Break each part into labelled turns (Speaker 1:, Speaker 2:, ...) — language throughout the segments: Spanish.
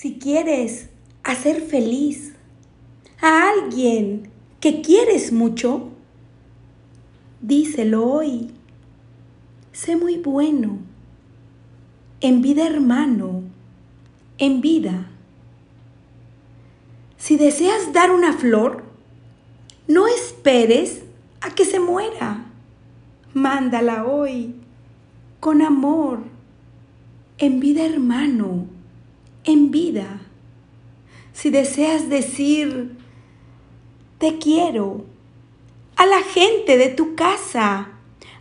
Speaker 1: Si quieres hacer feliz a alguien que quieres mucho, díselo hoy. Sé muy bueno, en vida hermano, en vida. Si deseas dar una flor, no esperes a que se muera. Mándala hoy, con amor, en vida hermano, en vida. Si deseas decir, te quiero, a la gente de tu casa,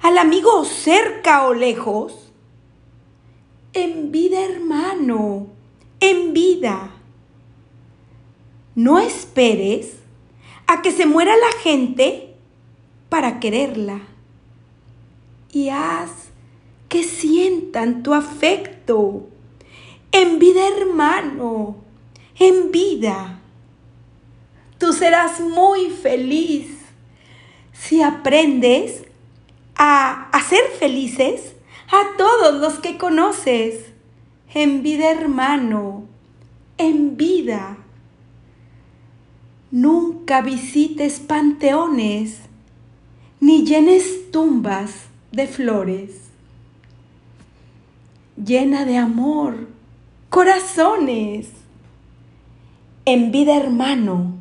Speaker 1: al amigo cerca o lejos, en vida hermano, en vida. No esperes a que se muera la gente para quererla. Y haz que sientan tu afecto en vida hermano, en vida. Tú serás muy feliz si aprendes a hacer felices a todos los que conoces en vida hermano, en vida. Nunca visites panteones ni llenes tumbas de flores. Llena de amor, corazones, en vida hermano,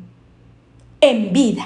Speaker 1: en vida.